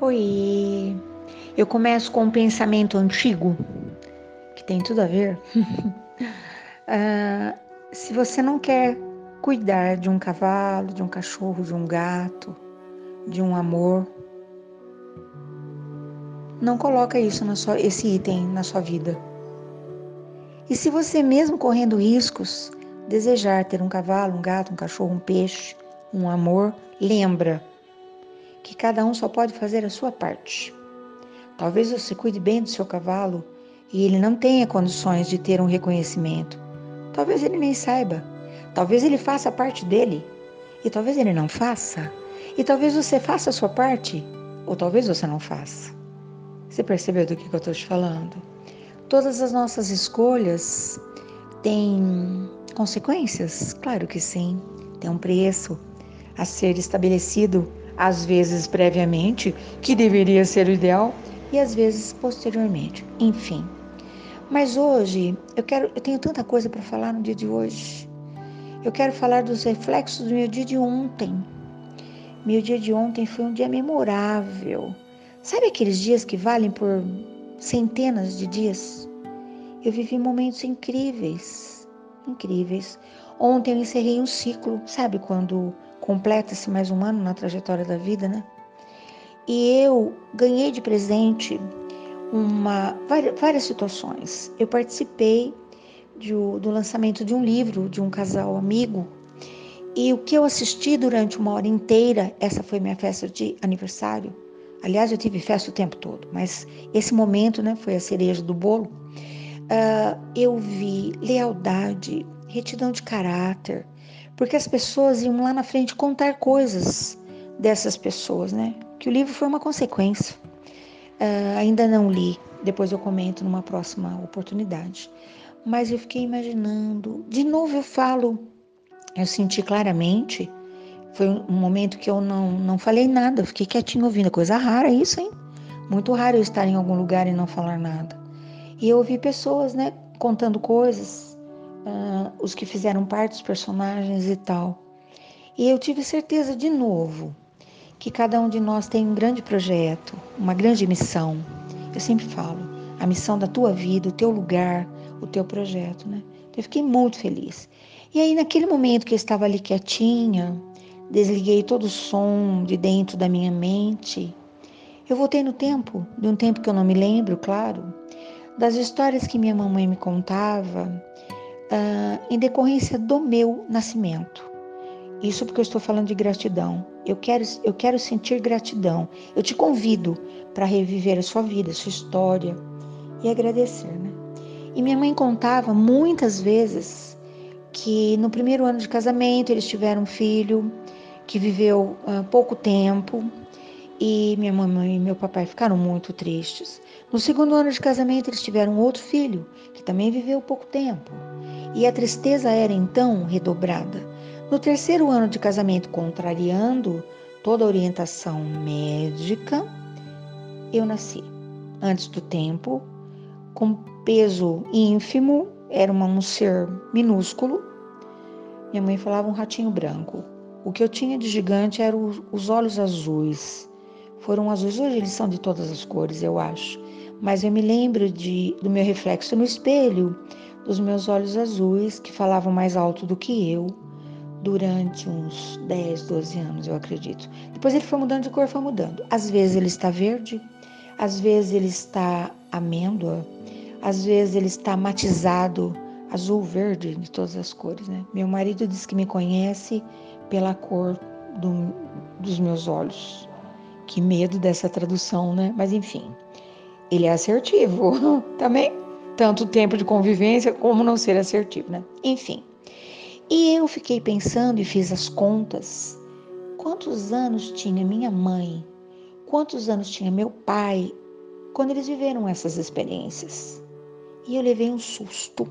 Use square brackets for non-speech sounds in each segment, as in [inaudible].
Oi, eu começo com um pensamento antigo que tem tudo a ver. uh, [laughs] se você não quer cuidar de um cavalo, de um cachorro, de um gato, de um amor, não coloca isso na sua, esse item na sua vida. E se você mesmo correndo riscos desejar ter um cavalo, um gato, um cachorro, um peixe, um amor, lembra que cada um só pode fazer a sua parte. Talvez você cuide bem do seu cavalo e ele não tenha condições de ter um reconhecimento. Talvez ele nem saiba. Talvez ele faça a parte dele e talvez ele não faça. E talvez você faça a sua parte ou talvez você não faça. Você percebeu do que eu estou te falando? Todas as nossas escolhas têm consequências? Claro que sim. Tem um preço a ser estabelecido às vezes previamente, que deveria ser o ideal, e às vezes posteriormente. Enfim. Mas hoje eu quero, eu tenho tanta coisa para falar no dia de hoje. Eu quero falar dos reflexos do meu dia de ontem. Meu dia de ontem foi um dia memorável. Sabe aqueles dias que valem por centenas de dias? Eu vivi momentos incríveis, incríveis. Ontem eu encerrei um ciclo, sabe quando completa-se mais um ano na trajetória da vida, né? E eu ganhei de presente uma, várias, várias situações. Eu participei de, do lançamento de um livro de um casal amigo e o que eu assisti durante uma hora inteira, essa foi minha festa de aniversário. Aliás, eu tive festa o tempo todo, mas esse momento, né, foi a cereja do bolo. Uh, eu vi lealdade, retidão de caráter, porque as pessoas iam lá na frente contar coisas dessas pessoas, né? Que o livro foi uma consequência. Uh, ainda não li, depois eu comento numa próxima oportunidade. Mas eu fiquei imaginando, de novo eu falo, eu senti claramente, foi um momento que eu não, não falei nada, fiquei quietinho ouvindo, coisa rara isso, hein? Muito raro eu estar em algum lugar e não falar nada. E eu ouvi pessoas, né, contando coisas, uh, os que fizeram parte dos personagens e tal. E eu tive certeza de novo que cada um de nós tem um grande projeto, uma grande missão. Eu sempre falo, a missão da tua vida, o teu lugar, o teu projeto, né? Eu fiquei muito feliz. E aí, naquele momento que eu estava ali quietinha, desliguei todo o som de dentro da minha mente, eu voltei no tempo, de um tempo que eu não me lembro, claro, das histórias que minha mamãe me contava, uh, em decorrência do meu nascimento. Isso porque eu estou falando de gratidão. Eu quero, eu quero sentir gratidão. Eu te convido para reviver a sua vida, a sua história e agradecer, né? E minha mãe contava muitas vezes que no primeiro ano de casamento eles tiveram um filho que viveu uh, pouco tempo e minha mamãe e meu papai ficaram muito tristes. No segundo ano de casamento eles tiveram outro filho que também viveu pouco tempo e a tristeza era então redobrada. No terceiro ano de casamento, contrariando toda a orientação médica, eu nasci. Antes do tempo, com peso ínfimo, era um ser minúsculo. Minha mãe falava um ratinho branco. O que eu tinha de gigante eram os olhos azuis. Foram azuis, hoje eles são de todas as cores, eu acho. Mas eu me lembro de, do meu reflexo no espelho, dos meus olhos azuis, que falavam mais alto do que eu, durante uns 10, 12 anos, eu acredito. Depois ele foi mudando de cor, foi mudando. Às vezes ele está verde, às vezes ele está amêndoa, às vezes ele está matizado, azul, verde, de todas as cores, né? Meu marido diz que me conhece pela cor do, dos meus olhos. Que medo dessa tradução, né? Mas enfim, ele é assertivo [laughs] também tanto tempo de convivência como não ser assertivo, né? Enfim. E eu fiquei pensando e fiz as contas. Quantos anos tinha minha mãe? Quantos anos tinha meu pai quando eles viveram essas experiências? E eu levei um susto.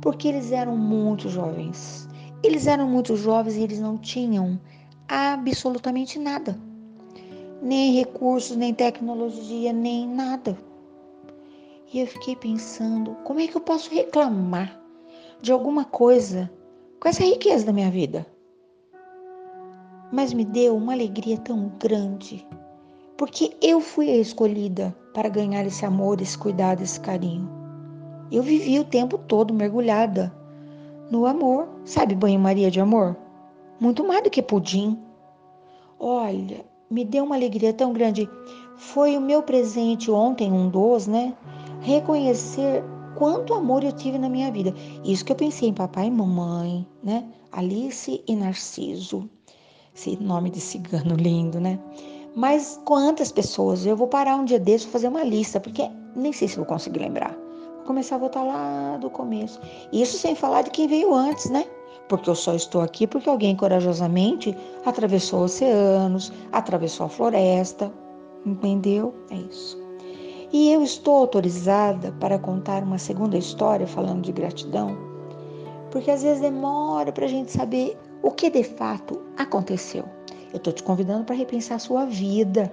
Porque eles eram muito jovens. Eles eram muito jovens e eles não tinham absolutamente nada. Nem recursos, nem tecnologia, nem nada. E eu fiquei pensando, como é que eu posso reclamar de alguma coisa com essa riqueza da minha vida? Mas me deu uma alegria tão grande, porque eu fui a escolhida para ganhar esse amor, esse cuidado, esse carinho. Eu vivi o tempo todo mergulhada no amor. Sabe banho-maria de amor? Muito mais do que pudim. Olha, me deu uma alegria tão grande. Foi o meu presente ontem, um dos, né? Reconhecer quanto amor eu tive na minha vida. Isso que eu pensei em papai e mamãe, né? Alice e Narciso. Esse nome de cigano lindo, né? Mas quantas pessoas? Eu vou parar um dia desse fazer uma lista, porque nem sei se vou conseguir lembrar. Vou começar a voltar lá do começo. Isso sem falar de quem veio antes, né? Porque eu só estou aqui porque alguém corajosamente atravessou oceanos, atravessou a floresta. Entendeu? É isso. E eu estou autorizada para contar uma segunda história falando de gratidão, porque às vezes demora para a gente saber o que de fato aconteceu. Eu estou te convidando para repensar a sua vida.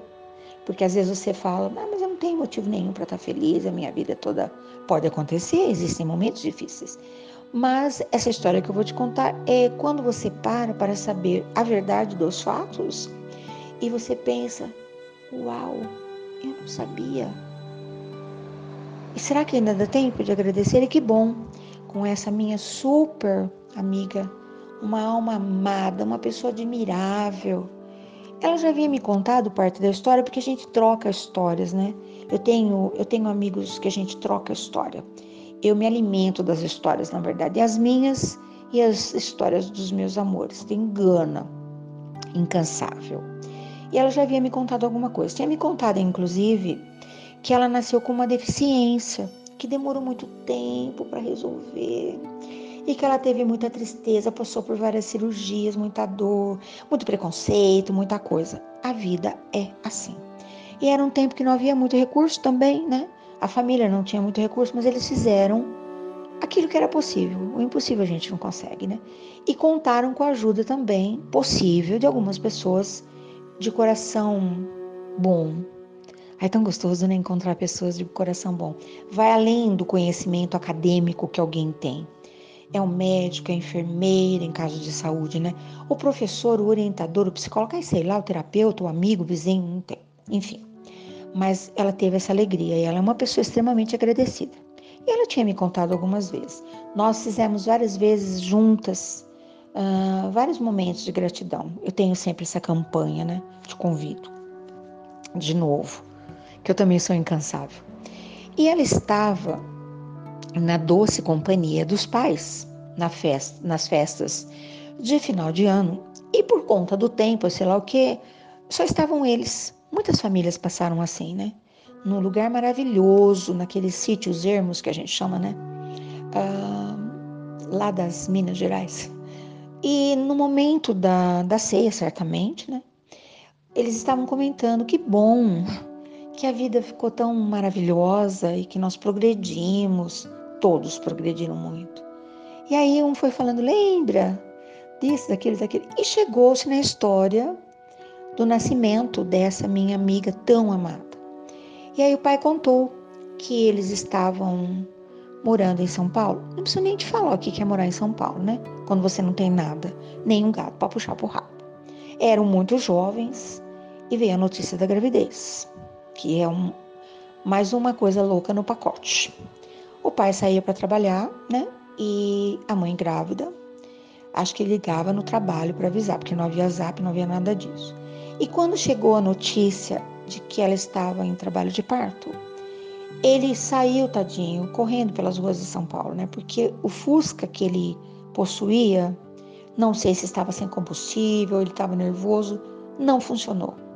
Porque às vezes você fala, ah, mas eu não tenho motivo nenhum para estar tá feliz, a minha vida toda pode acontecer, existem momentos difíceis. Mas essa história que eu vou te contar é quando você para para saber a verdade dos fatos e você pensa, uau, eu não sabia. E será que ainda dá tempo de agradecer? E que bom, com essa minha super amiga uma alma amada, uma pessoa admirável. Ela já havia me contado parte da história porque a gente troca histórias, né? Eu tenho, eu tenho amigos que a gente troca história. Eu me alimento das histórias, na verdade, as minhas e as histórias dos meus amores. Tem gana, incansável. E ela já havia me contado alguma coisa. Tinha me contado, inclusive, que ela nasceu com uma deficiência que demorou muito tempo para resolver e que ela teve muita tristeza, passou por várias cirurgias, muita dor, muito preconceito, muita coisa. A vida é assim. E era um tempo que não havia muito recurso também, né? A família não tinha muito recurso, mas eles fizeram aquilo que era possível. O impossível a gente não consegue, né? E contaram com a ajuda também possível de algumas pessoas de coração bom. É tão gostoso, né? Encontrar pessoas de coração bom. Vai além do conhecimento acadêmico que alguém tem é o médico, é a enfermeira em caso de saúde, né? O professor, o orientador, o psicólogo, sei lá, o terapeuta, o amigo, o vizinho, não tem. Enfim. Mas ela teve essa alegria e ela é uma pessoa extremamente agradecida. E ela tinha me contado algumas vezes. Nós fizemos várias vezes juntas, uh, vários momentos de gratidão. Eu tenho sempre essa campanha, né? Te convido. De novo, que eu também sou incansável. E ela estava na doce companhia dos pais na festa, nas festas de final de ano. E por conta do tempo, sei lá o que, só estavam eles. Muitas famílias passaram assim, né? Num lugar maravilhoso, naqueles sítios ermos que a gente chama, né? Ah, lá das Minas Gerais. E no momento da, da ceia, certamente, né? Eles estavam comentando que bom que a vida ficou tão maravilhosa e que nós progredimos, Todos progrediram muito. E aí um foi falando, lembra disso, daquele, daquele. E chegou-se na história do nascimento dessa minha amiga tão amada. E aí o pai contou que eles estavam morando em São Paulo. Não preciso nem te falar o que é morar em São Paulo, né? Quando você não tem nada, nem um gato para puxar pro rabo. Eram muito jovens e veio a notícia da gravidez, que é um, mais uma coisa louca no pacote. O pai saía para trabalhar, né? E a mãe grávida, acho que ligava no trabalho para avisar, porque não havia zap, não havia nada disso. E quando chegou a notícia de que ela estava em trabalho de parto, ele saiu, tadinho, correndo pelas ruas de São Paulo, né? Porque o Fusca que ele possuía, não sei se estava sem combustível, ele estava nervoso, não funcionou.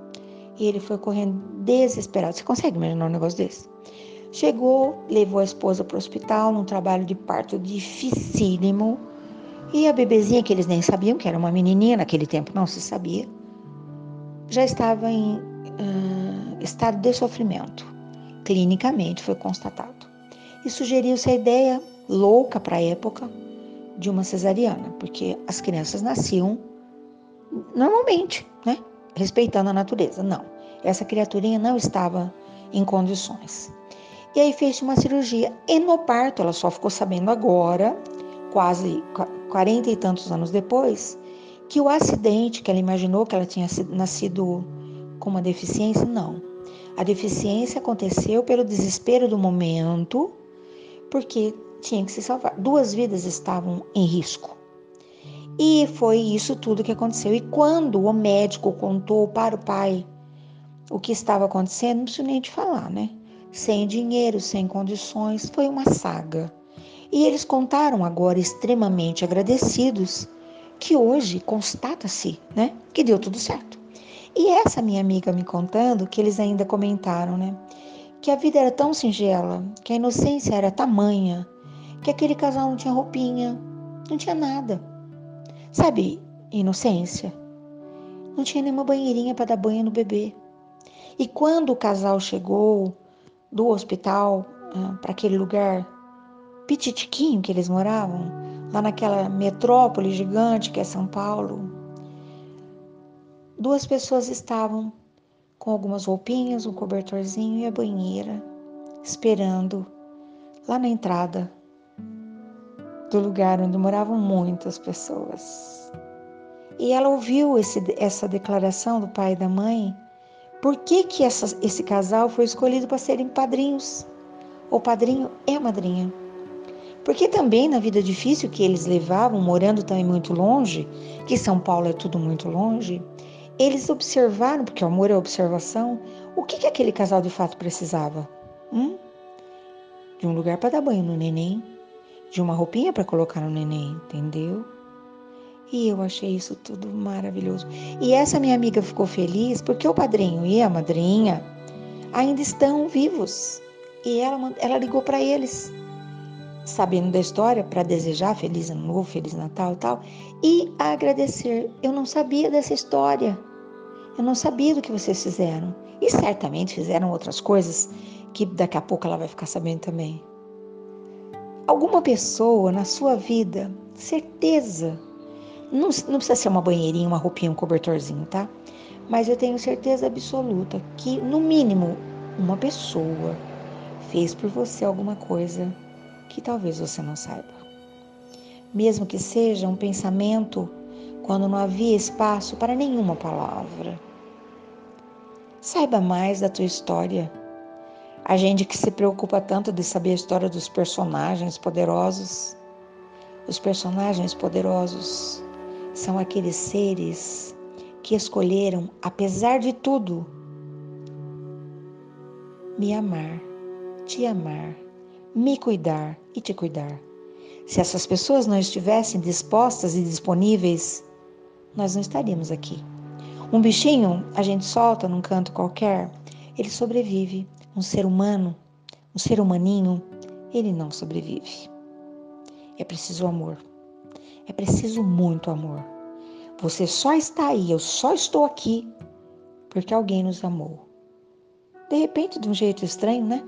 E ele foi correndo desesperado. Você consegue imaginar um negócio desse? Chegou, levou a esposa para o hospital num trabalho de parto dificílimo. E a bebezinha, que eles nem sabiam que era uma menininha, naquele tempo não se sabia, já estava em uh, estado de sofrimento. Clinicamente foi constatado. E sugeriu-se a ideia louca para a época de uma cesariana, porque as crianças nasciam normalmente, né? Respeitando a natureza. Não, essa criaturinha não estava em condições. E aí fez uma cirurgia. E no parto, ela só ficou sabendo agora, quase 40 e tantos anos depois, que o acidente que ela imaginou que ela tinha nascido com uma deficiência? Não. A deficiência aconteceu pelo desespero do momento, porque tinha que se salvar. Duas vidas estavam em risco. E foi isso tudo que aconteceu. E quando o médico contou para o pai o que estava acontecendo, não preciso nem te falar, né? Sem dinheiro, sem condições, foi uma saga. E eles contaram agora extremamente agradecidos que hoje constata-se, né, que deu tudo certo. E essa minha amiga me contando que eles ainda comentaram, né, que a vida era tão singela, que a inocência era tamanha, que aquele casal não tinha roupinha, não tinha nada. Sabe, inocência? Não tinha nenhuma banheirinha para dar banho no bebê. E quando o casal chegou do hospital ah, para aquele lugar pititiquinho que eles moravam, lá naquela metrópole gigante que é São Paulo, duas pessoas estavam com algumas roupinhas, um cobertorzinho e a banheira, esperando lá na entrada do lugar onde moravam muitas pessoas. E ela ouviu esse, essa declaração do pai e da mãe. Por que, que essa, esse casal foi escolhido para serem padrinhos? O padrinho é a madrinha. Porque também na vida difícil que eles levavam, morando também muito longe, que São Paulo é tudo muito longe, eles observaram, porque o amor é observação, o que, que aquele casal de fato precisava? Hum? De um lugar para dar banho no neném, de uma roupinha para colocar no neném, entendeu? E eu achei isso tudo maravilhoso. E essa minha amiga ficou feliz porque o padrinho e a madrinha ainda estão vivos. E ela, ela ligou para eles sabendo da história para desejar feliz ano novo, feliz Natal e tal, e agradecer. Eu não sabia dessa história. Eu não sabia do que vocês fizeram. E certamente fizeram outras coisas que daqui a pouco ela vai ficar sabendo também. Alguma pessoa na sua vida, certeza, não, não precisa ser uma banheirinha, uma roupinha, um cobertorzinho, tá? Mas eu tenho certeza absoluta que, no mínimo, uma pessoa fez por você alguma coisa que talvez você não saiba. Mesmo que seja um pensamento quando não havia espaço para nenhuma palavra. Saiba mais da tua história. A gente que se preocupa tanto de saber a história dos personagens poderosos. Os personagens poderosos são aqueles seres que escolheram, apesar de tudo, me amar, te amar me cuidar e te cuidar. Se essas pessoas não estivessem dispostas e disponíveis, nós não estaríamos aqui. Um bichinho a gente solta num canto qualquer, ele sobrevive. Um ser humano, um ser humaninho, ele não sobrevive. É preciso amor. É preciso muito amor. Você só está aí, eu só estou aqui porque alguém nos amou. De repente, de um jeito estranho, né?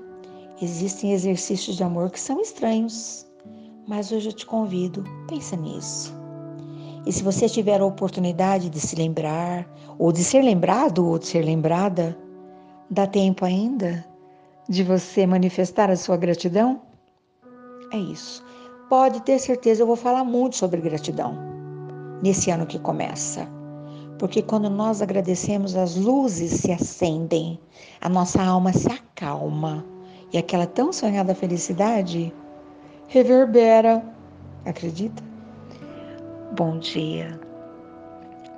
Existem exercícios de amor que são estranhos, mas hoje eu te convido, pensa nisso. E se você tiver a oportunidade de se lembrar, ou de ser lembrado, ou de ser lembrada, dá tempo ainda de você manifestar a sua gratidão? É isso. Pode ter certeza, eu vou falar muito sobre gratidão nesse ano que começa. Porque quando nós agradecemos, as luzes se acendem, a nossa alma se acalma e aquela tão sonhada felicidade reverbera. Acredita? Bom dia,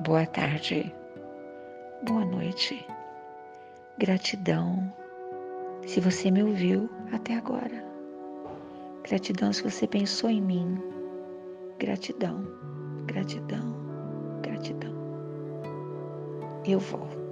boa tarde, boa noite. Gratidão se você me ouviu até agora. Gratidão se você pensou em mim. Gratidão, gratidão, gratidão. Eu volto.